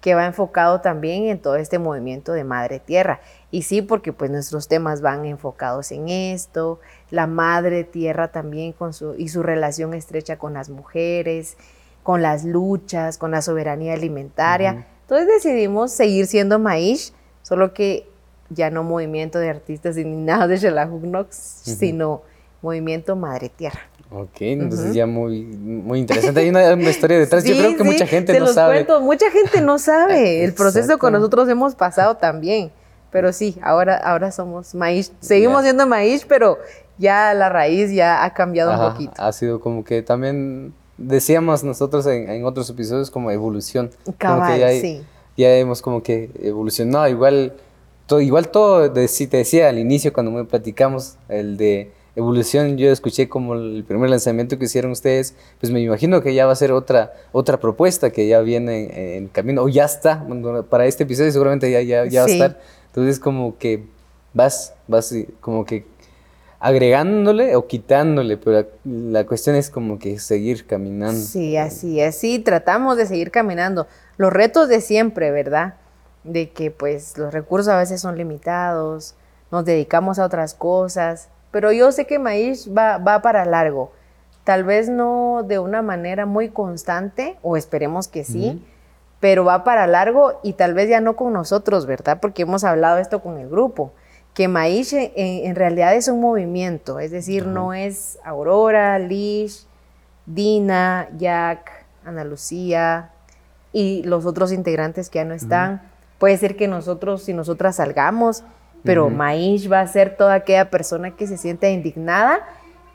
que va enfocado también en todo este movimiento de Madre Tierra. Y sí, porque pues nuestros temas van enfocados en esto, la Madre Tierra también con su, y su relación estrecha con las mujeres, con las luchas, con la soberanía alimentaria. Entonces decidimos seguir siendo Maíz, solo que ya no movimiento de artistas indignados de Shelahugnox, sino movimiento Madre Tierra. Ok, entonces ya muy, muy interesante. Hay una, historia detrás. Yo creo que mucha gente no sabe. Cuento. Mucha gente no sabe el proceso que nosotros hemos pasado también. Pero sí, ahora, ahora somos maíz. Seguimos siendo maíz, pero ya la raíz ya ha cambiado un poquito. Ha sido como que también decíamos nosotros en, otros episodios como evolución. Cabal, ya, sí. Ya hemos como que evolucionado. Igual todo, igual todo, te decía al inicio cuando me platicamos, el de evolución, yo escuché como el primer lanzamiento que hicieron ustedes, pues me imagino que ya va a ser otra, otra propuesta que ya viene en, camino, o ya está, para este episodio seguramente ya, ya, ya va a estar. Entonces como que vas, vas como que agregándole o quitándole, pero la, cuestión es como que seguir caminando. Sí, así, así tratamos de seguir caminando. Los retos de siempre, ¿verdad? De que pues los recursos a veces son limitados, nos dedicamos a otras cosas, pero yo sé que maíz va, va para largo. Tal vez no de una manera muy constante, o esperemos que sí, pero va para largo y tal vez ya no con nosotros, ¿verdad? Porque hemos hablado esto con el grupo, que maíz en, realidad es un movimiento, es decir, no es Aurora, Lish, Dina, Jack, Ana Lucía y los otros integrantes que ya no están. Puede ser que nosotros, si nosotras salgamos, pero Maíz va a ser toda aquella persona que se sienta indignada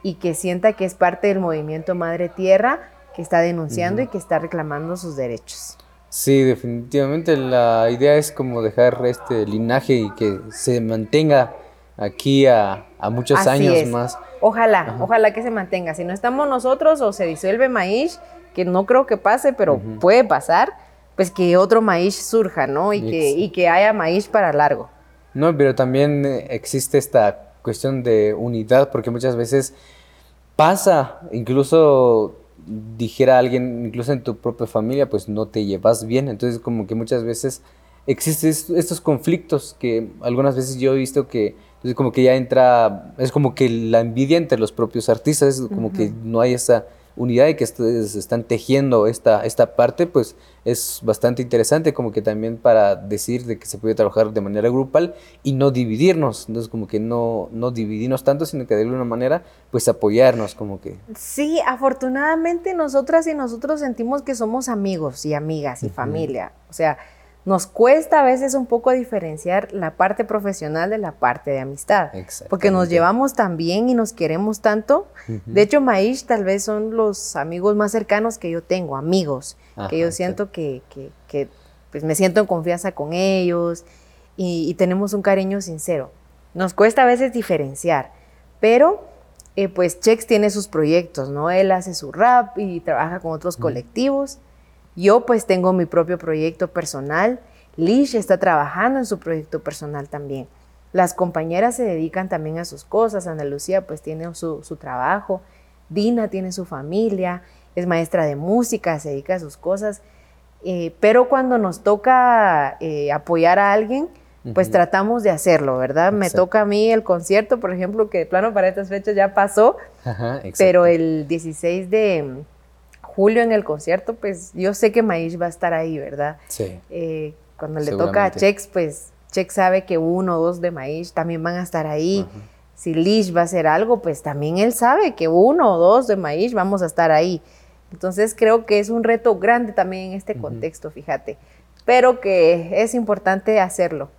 y que sienta que es parte del movimiento Madre Tierra, que está denunciando y que está reclamando sus derechos. Sí, definitivamente la idea es como dejar este linaje y que se mantenga aquí a, muchos años más. Ojalá, ojalá que se mantenga. Si no estamos nosotros o se disuelve maíz, que no creo que pase, pero puede pasar, pues que otro maíz surja, ¿no? Y, que, y que haya maíz para largo. No, pero también eh, existe esta cuestión de unidad, porque muchas veces pasa, incluso dijera alguien, incluso en tu propia familia, pues no te llevas bien. Entonces, como que muchas veces existen estos conflictos que algunas veces yo he visto que entonces como que ya entra, es como que la envidia entre los propios artistas, es como que no hay esa unidad y que ustedes están tejiendo esta, esta parte, pues es bastante interesante como que también para decir de que se puede trabajar de manera grupal y no dividirnos, entonces como que no, no dividirnos tanto, sino que de alguna manera pues apoyarnos como que. Sí, afortunadamente nosotras y nosotros sentimos que somos amigos y amigas y familia, o sea, nos cuesta a veces un poco diferenciar la parte profesional de la parte de amistad, porque nos llevamos tan bien y nos queremos tanto. De hecho, Maish tal vez son los amigos más cercanos que yo tengo, amigos, que yo siento que, que, pues me siento en confianza con ellos y, tenemos un cariño sincero. Nos cuesta a veces diferenciar, pero eh, pues Chex tiene sus proyectos, ¿no? Él hace su rap y trabaja con otros colectivos. Yo pues tengo mi propio proyecto personal Lish está trabajando en su proyecto personal también. Las compañeras se dedican también a sus cosas. Ana Lucía pues tiene su, trabajo. Dina tiene su familia. Es maestra de música, se dedica a sus cosas. Eh, pero cuando nos toca eh, apoyar a alguien, pues tratamos de hacerlo, ¿verdad? Me toca a mí el concierto, por ejemplo, que de plano para estas fechas ya pasó, pero el 16 de julio en el concierto, pues yo sé que Maish va a estar ahí, ¿verdad? Sí. Eh, cuando le toca a Chex, pues Chex sabe que uno o dos de Maish también van a estar ahí. Si Lish va a hacer algo, pues también él sabe que uno o dos de Maish vamos a estar ahí. Entonces creo que es un reto grande también en este contexto, fíjate, pero que es importante hacerlo.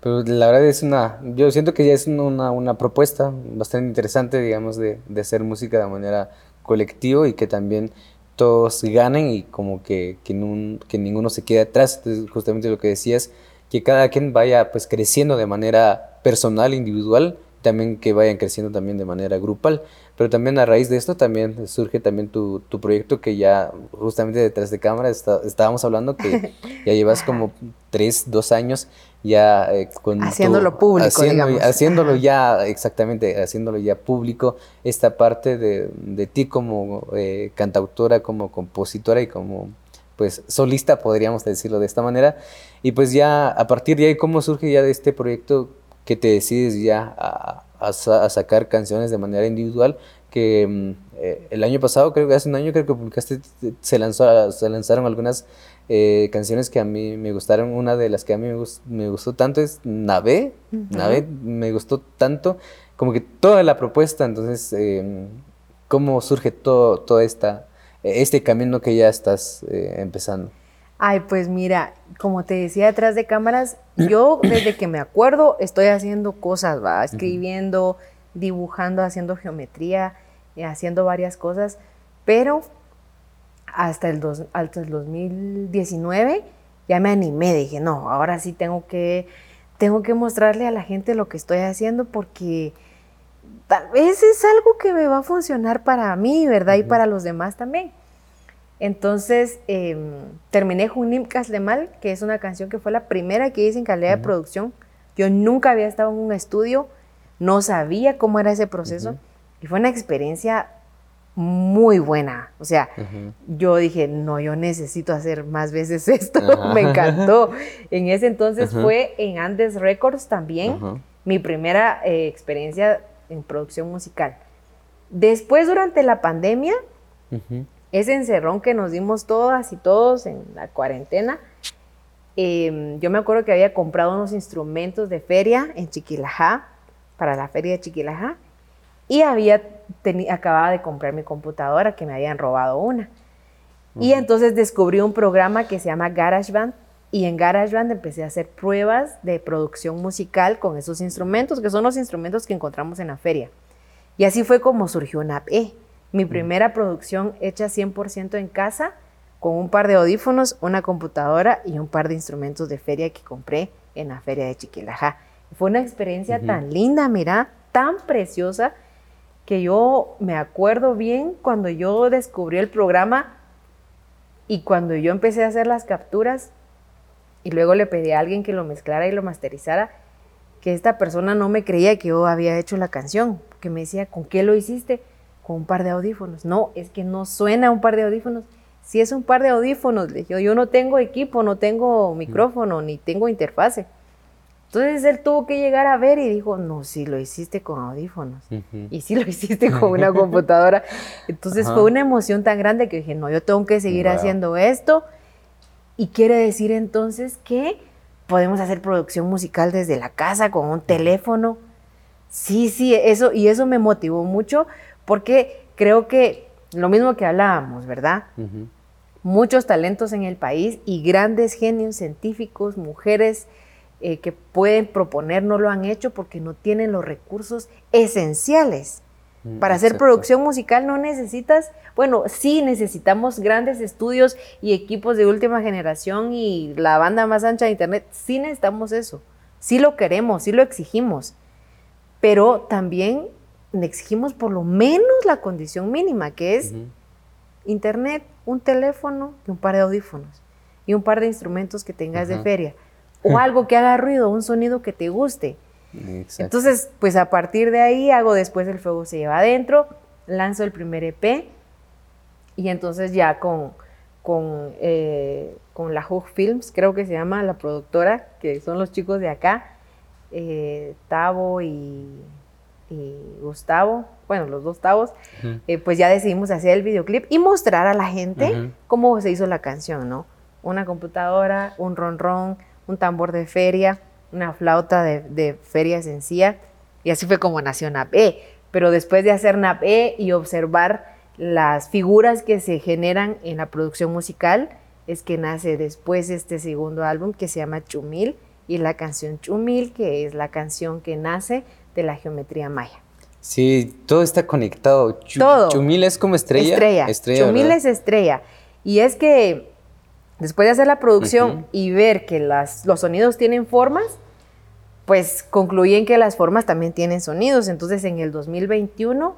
Pero la verdad es una, yo siento que ya es una, una propuesta bastante interesante, digamos, de, de, hacer música de manera colectiva y que también todos ganen y como que, que, ninguno se quede atrás. Justamente lo que decías, que cada quien vaya pues creciendo de manera personal, individual, también que vayan creciendo también de manera grupal. Pero también a raíz de esto también surge también tu, tu proyecto que ya justamente detrás de cámara estábamos hablando que ya llevas como tres, dos años ya eh, con haciéndolo público, haciéndolo ya exactamente, haciéndolo ya público esta parte de, de ti como eh, cantautora, como compositora y como pues solista podríamos decirlo de esta manera. Y pues ya a partir de ahí cómo surge ya de este proyecto que te decides ya a, a, sacar canciones de manera individual, que mm, eh, el año pasado, creo que hace un año, creo que publicaste, se, lanzó, se lanzaron algunas eh, canciones que a mí me gustaron. Una de las que a mí me, gustó, tanto es Nave. Nave me gustó tanto, como que toda la propuesta. Entonces, em, ¿cómo surge todo, todo esta, este camino que ya estás eh, empezando? Ay, pues mira, como te decía detrás de cámaras, yo desde que me acuerdo estoy haciendo cosas, va, escribiendo, dibujando, haciendo geometría, eh, haciendo varias cosas, pero hasta el, dos, hasta el 2019 ya me animé, dije, no, ahora sí tengo que, tengo que mostrarle a la gente lo que estoy haciendo porque tal vez es algo que me va a funcionar para mí, ¿verdad? Y para los demás también. Entonces em, terminé Junim Mal, que es una canción que fue la primera que hice en calidad de producción. Yo nunca había estado en un estudio, no sabía cómo era ese proceso y fue una experiencia muy buena. O sea, yo dije, no, yo necesito hacer más veces esto, me encantó. En ese entonces fue en Andes Records también, mi primera eh, experiencia en producción musical. Después, durante la pandemia, ese encerrón que nos dimos todas y todos en la cuarentena, em, yo me acuerdo que había comprado unos instrumentos de feria en Chiquilajá, para la feria de Chiquilajá, y había acababa de comprar mi computadora que me habían robado una. Y entonces descubrí un programa que se llama GarageBand y en GarageBand empecé a hacer pruebas de producción musical con esos instrumentos, que son los instrumentos que encontramos en la feria. Y así fue como surgió una app. Mi primera producción hecha 100% en casa, con un par de audífonos, una computadora y un par de instrumentos de feria que compré en la feria de Chiquilajá. Fue una experiencia tan linda, mira, tan preciosa, que yo me acuerdo bien cuando yo descubrí el programa y cuando yo empecé a hacer las capturas y luego le pedí a alguien que lo mezclara y lo masterizara, que esta persona no me creía que yo había hecho la canción, que me decía, ¿con qué lo hiciste? Un par de audífonos. No, es que no suena un par de audífonos. Si es un par de audífonos, le dije, yo no tengo equipo, no tengo micrófono, ni tengo interfase. Entonces él tuvo que llegar a ver y dijo, no, si lo hiciste con audífonos. Y si lo hiciste con una computadora. Entonces fue una emoción tan grande que dije, no, yo tengo que seguir haciendo esto. Y quiere decir entonces que podemos hacer producción musical desde la casa con un teléfono. Sí, sí, eso, y eso me motivó mucho porque creo que lo mismo que hablábamos, ¿verdad? Muchos talentos en el país y grandes genios científicos, mujeres eh, que pueden proponer, no lo han hecho porque no tienen los recursos esenciales. Mm, Para hacer producción musical. No necesitas, bueno, sí necesitamos grandes estudios y equipos de última generación y la banda más ancha de Internet, sí necesitamos eso, sí lo queremos, sí lo exigimos, pero también exigimos por lo menos la condición mínima, que es internet, un teléfono y un par de audífonos. y un par de instrumentos que tengas de feria. O algo que haga ruido, un sonido que te guste. Entonces, pues a partir de ahí hago después el fuego se lleva adentro, lanzo el primer EP y entonces ya con, con, eh, con la Hug Films, creo que se llama la productora, que son los chicos de acá, eh, Tavo y, Gustavo, bueno, los dos Tavos, eh, pues ya decidimos hacer el videoclip y mostrar a la gente cómo se hizo la canción, ¿no? Una computadora, un ronron, un tambor de feria, una flauta de, de feria sencilla, y así fue como nació NAPE. Pero después de hacer NAPE y observar las figuras que se generan en la producción musical, es que nace después este segundo álbum que se llama Chumil y la canción Chumil, que es la canción que nace de la geometría maya. Sí, todo está conectado. todo. Chumil es como estrella. Estrella. estrella Chumil es estrella. Y es que después de hacer la producción y ver que las, los sonidos tienen formas, pues concluyen que las formas también tienen sonidos. Entonces en el 2021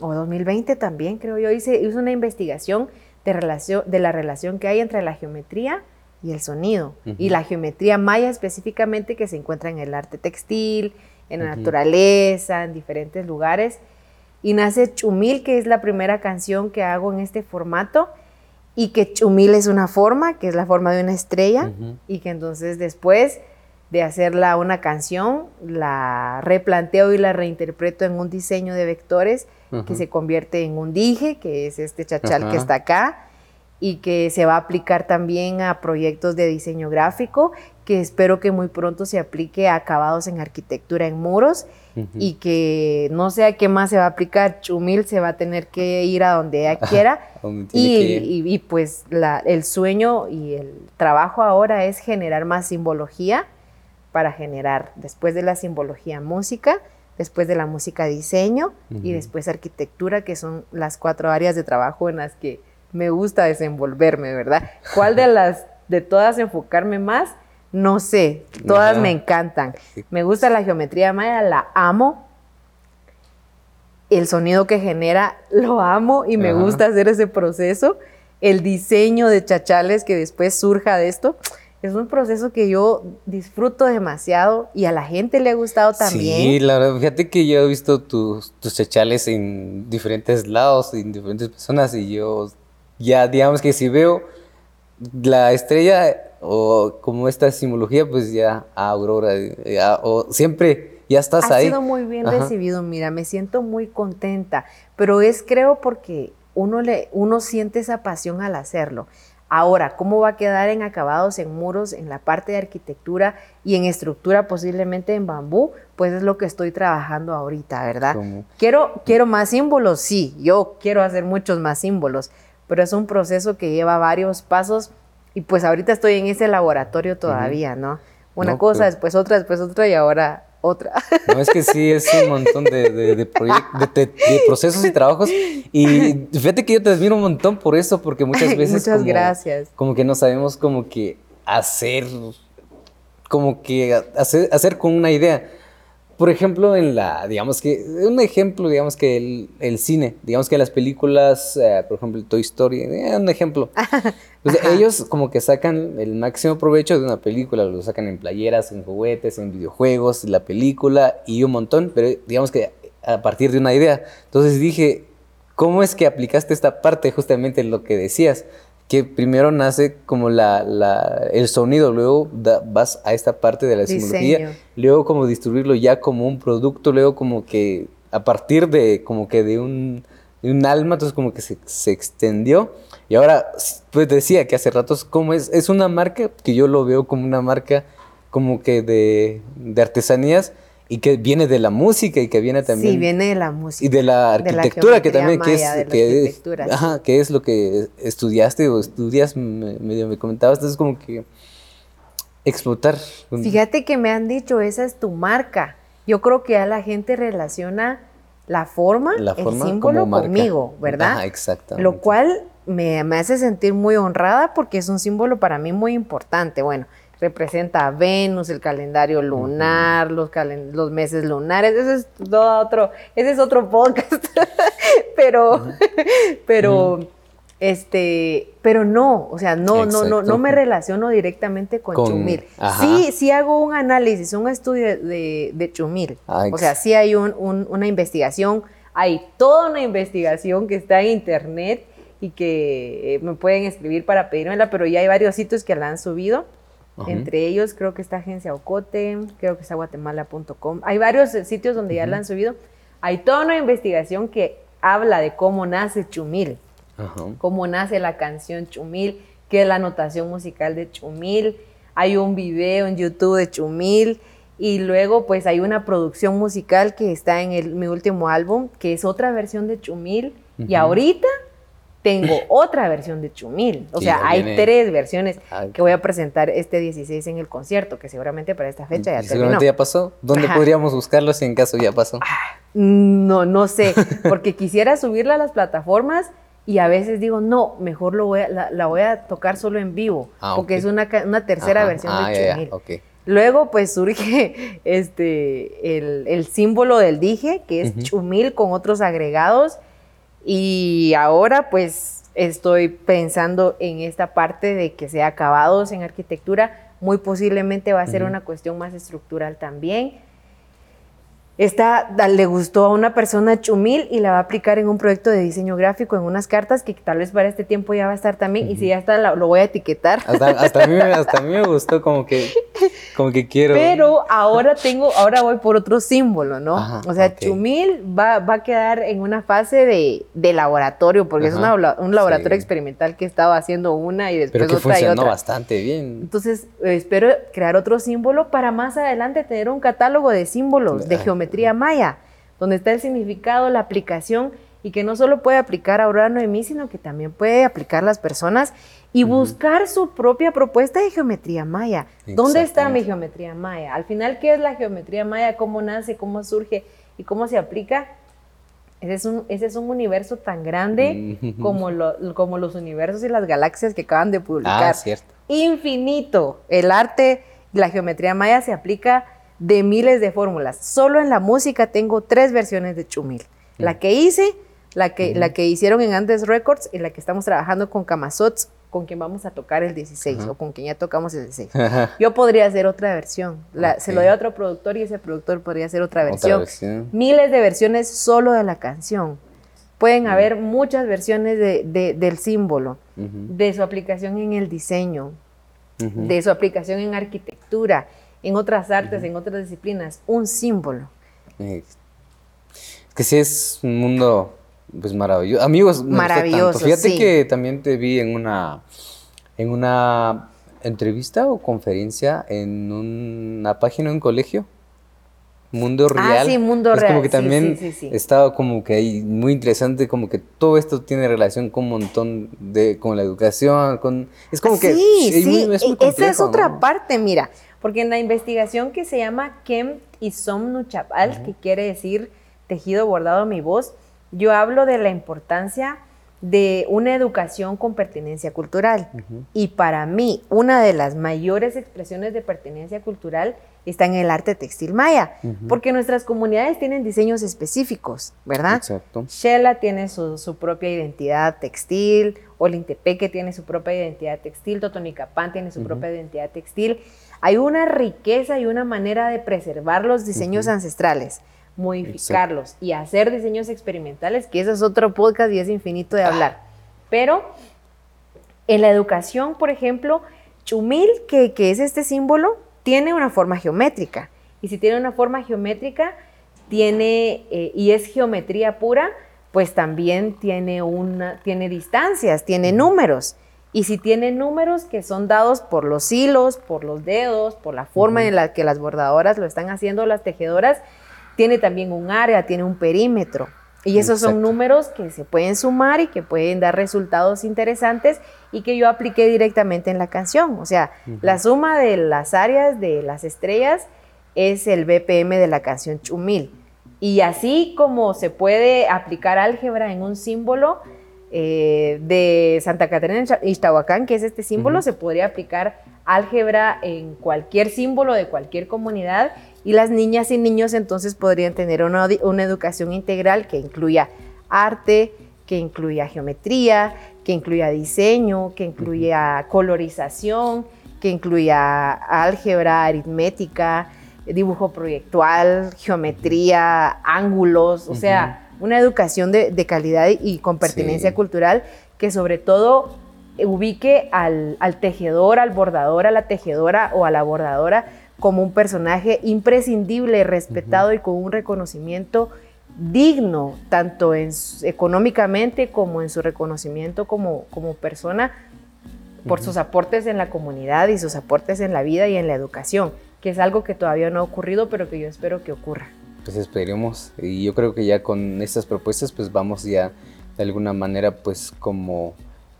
o 2020 también, creo yo, hice, hice una investigación de, relación, de la relación que hay entre la geometría y el sonido. Y la geometría maya específicamente que se encuentra en el arte textil, en la naturaleza, en diferentes lugares. Y nace Chumil, que es la primera canción que hago en este formato. Y que Chumil es una forma, que es la forma de una estrella. Y que entonces después de hacerla una canción, la replanteo y la reinterpreto en un diseño de vectores que se convierte en un dije, que es este chachal que está acá y que se va a aplicar también a proyectos de diseño gráfico, que espero que muy pronto se aplique a acabados en arquitectura en muros y que no sé a qué más se va a aplicar, Chumil se va a tener que ir a donde ella quiera. y, y, pues el sueño y el trabajo ahora es generar más simbología para generar después de la simbología música, después de la música diseño y después arquitectura, que son las cuatro áreas de trabajo en las que me gusta desenvolverme, ¿verdad? ¿Cuál de las, de todas enfocarme más? No sé, todas me encantan. Me gusta la geometría maya, la amo. El sonido que genera, lo amo y me gusta hacer ese proceso. El diseño de chachales que después surja de esto, es un proceso que yo disfruto demasiado y a la gente le ha gustado también. Sí, la verdad, fíjate que yo he visto tus, tus chachales en diferentes lados, en diferentes personas y yo ya digamos que si veo la estrella o como esta simbología, pues ya Aurora, o siempre ya estás ahí. Ha sido muy bien recibido, mira, me siento muy contenta, pero es creo porque uno, le, uno siente esa pasión al hacerlo. Ahora, ¿cómo va a quedar en acabados, en muros, en la parte de arquitectura y en estructura posiblemente en bambú? Pues es lo que estoy trabajando ahorita, ¿verdad? Quiero, quiero más símbolos, sí, yo quiero hacer muchos más símbolos, pero es un proceso que lleva varios pasos y pues ahorita estoy en ese laboratorio todavía, ¿no? Una cosa, después otra, después otra y ahora otra. No, es que sí, es un montón de, de, de, procesos y trabajos. Y fíjate que yo te admiro un montón por eso, porque muchas veces... Muchas gracias. Como que no sabemos como que hacer, como que hacer, hacer con una idea por ejemplo, en la, digamos que, un ejemplo, digamos que el, el cine, digamos que las películas, eh, por ejemplo, Toy Story, eh, un ejemplo. Pues ellos como que sacan el máximo provecho de una película, lo sacan en playeras, en juguetes, en videojuegos, la película y un montón, pero digamos que a partir de una idea. Entonces dije, ¿cómo es que aplicaste esta parte justamente lo que decías? Que primero nace como la, la el sonido, luego vas a esta parte de la simbología, luego como distribuirlo ya como un producto, luego como que a partir de como que de un, de un alma, entonces como que se, se, extendió. Y ahora, pues decía que hace ratos, como es, es una marca que yo lo veo como una marca como que de, de artesanías, y que viene de la música y que viene también... Sí, viene de la música. Y de la arquitectura, que también que es, que, es, ajá, que es lo que estudiaste o estudias, medio me comentabas, entonces como que explotar. Fíjate que me han dicho, esa es tu marca. Yo creo que ya la gente relaciona la forma, el símbolo conmigo, ¿verdad? Ajá, exactamente. Lo cual me, me hace sentir muy honrada porque es un símbolo para mí muy importante. Bueno, representa a Venus, el calendario lunar, los, los meses lunares, ese es todo otro, ese es otro podcast, pero, pero Este, pero no, o sea, no, no, no, no me relaciono directamente con, Chumil. Sí, sí hago un análisis, un estudio de, de Chumil. o sea, sí hay una investigación, hay toda una investigación que está en internet y que eh, me pueden escribir para pedírmela, pero ya hay varios sitios que la han subido. Entre ellos creo que está Agencia Ocote, creo que está guatemala.com. Hay varios sitios donde ya la han subido. Hay toda una investigación que habla de cómo nace Chumil cómo nace la canción Chumil, qué es la notación musical de Chumil. Hay un video en YouTube de Chumil y luego pues hay una producción musical que está en mi último álbum, que es otra versión de Chumil. Y ahorita tengo otra versión de Chumil. O sea, hay tres versiones que voy a presentar este 16 en el concierto, que seguramente para esta fecha ya Seguramente ya pasó. ¿Dónde podríamos buscarlo si en caso ya pasó? Ah, no, no sé, porque quisiera subirla a las plataformas y a veces digo, no, mejor lo voy la, voy a tocar solo en vivo, ah, porque es una, tercera versión de ah, Chumil. Luego pues surge este, el, símbolo del dije, que es Chumil con otros agregados, y ahora pues estoy pensando en esta parte de que sea acabados en arquitectura, muy posiblemente va a ser una cuestión más estructural también esta le gustó a una persona Chumil y la va a aplicar en un proyecto de diseño gráfico, en unas cartas que tal vez para este tiempo ya va a estar también. Y si ya está, lo voy a etiquetar. Hasta, a mí, me gustó como que, como que quiero. Pero ahora tengo, ahora voy por otro símbolo, ¿no? o sea, Chumil va, a quedar en una fase de, laboratorio, porque es un laboratorio experimental que estaba haciendo una y después Pero que otra funcionó bastante bien. Entonces, espero crear otro símbolo para más adelante tener un catálogo de símbolos, de geometría maya, donde está el significado, la aplicación y que no solo puede aplicar Aurora Noemí, sino que también puede aplicar las personas y buscar su propia propuesta de geometría maya. ¿Dónde está mi geometría maya? Al final, ¿qué es la geometría maya? ¿Cómo nace? ¿Cómo surge? ¿Y cómo se aplica? Ese es un, ese es un universo tan grande como, lo, como los universos y las galaxias que acaban de publicar. Ah, cierto. Infinito. El arte y la geometría maya se aplica de miles de fórmulas. Solo en la música tengo tres versiones de Chumil. La que hice, la que, la que hicieron en Andes Records y la que estamos trabajando con Camasots, con quien vamos a tocar el 16 o con quien ya tocamos el 16. Yo podría hacer otra versión. Se lo doy a otro productor y ese productor podría hacer otra versión. Miles de versiones solo de la canción. Pueden haber muchas versiones de, del símbolo, de su aplicación en el diseño, de su aplicación en arquitectura, en otras artes, en otras disciplinas, un símbolo. Es que sí es un mundo pues maravilloso. Amigos, maravilloso. Fíjate que también te vi en una en una entrevista o conferencia en una página de un colegio. Mundo ah, Real. Ah, sí, Mundo es Real. Como que también estaba como que ahí muy interesante, como que todo esto tiene relación con un montón de, con la educación, con... Es como que... Sí, sí, e, esa es otra parte, mira. Porque en la investigación que se llama Kem y que quiere decir tejido bordado a mi voz, yo hablo de la importancia de una educación con pertenencia cultural. Y para mí, una de las mayores expresiones de pertenencia cultural está en el arte textil maya, porque nuestras comunidades tienen diseños específicos, ¿verdad? Exacto. Shela tiene su, propia identidad textil, Olintepeque tiene su propia identidad textil, Totonicapán tiene su propia identidad textil, hay una riqueza y una manera de preservar los diseños ancestrales, modificarlos y hacer diseños experimentales, que eso es otro podcast y es infinito de hablar. Pero en la educación, por ejemplo, Chumil, que, es este símbolo, tiene una forma geométrica. Y si tiene una forma geométrica, tiene, eh, y es geometría pura, pues también tiene, una, tiene distancias, tiene números. Y si tiene números que son dados por los hilos, por los dedos, por la forma en la que las bordadoras lo están haciendo, las tejedoras, tiene también un área, tiene un perímetro. Y esos son números que se pueden sumar y que pueden dar resultados interesantes y que yo apliqué directamente en la canción. O sea, la suma de las áreas de las estrellas es el BPM de la canción Chumil. Y así como se puede aplicar álgebra en un símbolo, eh, de Santa Catarina Ixtahuacán, que es este símbolo, se podría aplicar álgebra en cualquier símbolo de cualquier comunidad y las niñas y niños entonces podrían tener una, educación integral que incluya arte, que incluya geometría, que incluya diseño, que incluya colorización, que incluya álgebra, aritmética, dibujo proyectual, geometría, ángulos, o sea, una educación de, calidad y con pertinencia cultural que sobre todo ubique al, tejedor, al bordador, a la tejedora o a la bordadora como un personaje imprescindible, respetado y con un reconocimiento digno, tanto en, económicamente como en su reconocimiento como, como persona, por sus aportes en la comunidad y sus aportes en la vida y en la educación, que es algo que todavía no ha ocurrido, pero que yo espero que ocurra. Pues esperemos, y yo creo que ya con estas propuestas pues vamos ya de alguna manera pues como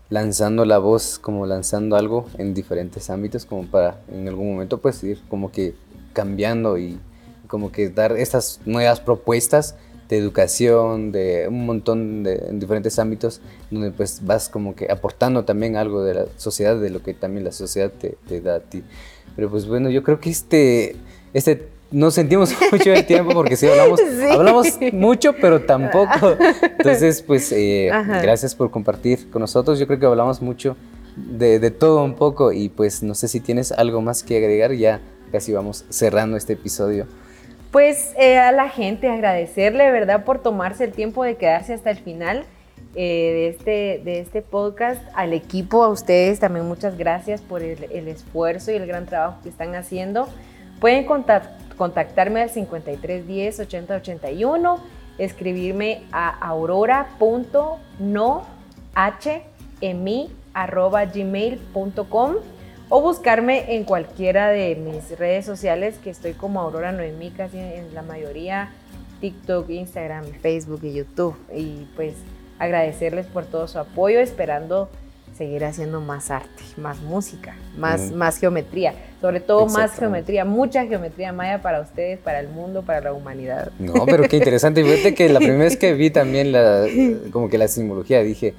lanzando la voz, como lanzando algo en diferentes ámbitos, como para en algún momento pues ir como que cambiando y como que dar estas nuevas propuestas de educación, de un montón de en diferentes ámbitos, donde pues vas como que aportando también algo de la sociedad, de lo que también la sociedad te, te da a ti. Pero pues bueno, yo creo que este, este no sentimos mucho el tiempo porque sí hablamos, hablamos mucho, pero tampoco. Entonces, pues eh, gracias por compartir con nosotros. Yo creo que hablamos mucho de, de, todo un poco y pues no sé si tienes algo más que agregar. Ya casi vamos cerrando este episodio. Pues eh, a la gente agradecerle, ¿verdad?, por tomarse el tiempo de quedarse hasta el final eh, de, este, de este podcast. Al equipo, a ustedes también muchas gracias por el, esfuerzo y el gran trabajo que están haciendo. Pueden contactarme al 5310 8081, escribirme a aurora.nohmi.gmail.com o buscarme en cualquiera de mis redes sociales que estoy como Aurora Noemí casi en la mayoría, TikTok, Instagram, Facebook y YouTube. Y pues agradecerles por todo su apoyo, esperando seguir haciendo más arte, más música, más, más geometría, sobre todo más geometría, mucha geometría maya para ustedes, para el mundo, para la humanidad. No, pero qué interesante. Fíjate que la primera vez que vi también la, como que la simbología, dije,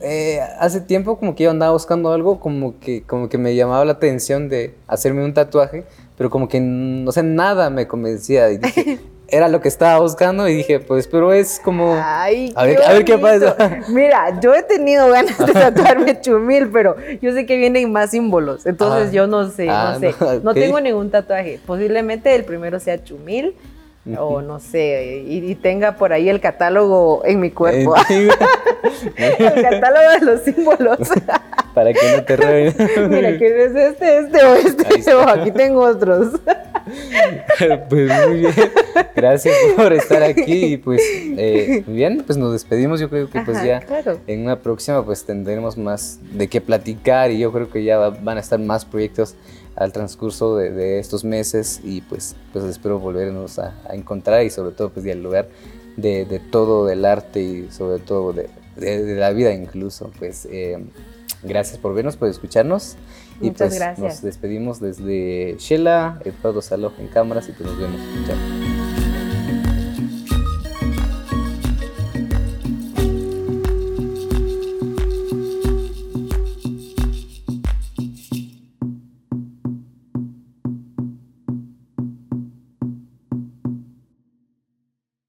eh, hace tiempo como que yo andaba buscando algo como que, como que me llamaba la atención de hacerme un tatuaje, pero como que, no sé, nada me convencía. Y dije, era lo que estaba buscando y dije, pues, pero es como... Ay, a, ver, qué pasa. Mira, yo he tenido ganas de tatuarme chumil, pero yo sé que vienen más símbolos, entonces ah. yo no sé, no ah, sé. No, tengo ningún tatuaje. Posiblemente el primero sea chumil o no sé, y, tenga por ahí el catálogo en mi cuerpo. el catálogo de los símbolos. Para que no te roben. Mira, que es este, este o este, o aquí tengo otros. pues muy bien, gracias por estar aquí y pues eh, muy bien, pues nos despedimos, yo creo que pues ya en una próxima pues tendremos más de qué platicar y yo creo que ya van a estar más proyectos al transcurso de, estos meses y pues, pues espero volvernos a, encontrar y sobre todo pues dialogar de, de todo del arte y sobre todo de, de la vida incluso. Pues eh, gracias por vernos, por escucharnos. y pues gracias. nos despedimos desde Shela, Eduardo Saloj en cámaras y pues nos vemos. Chao.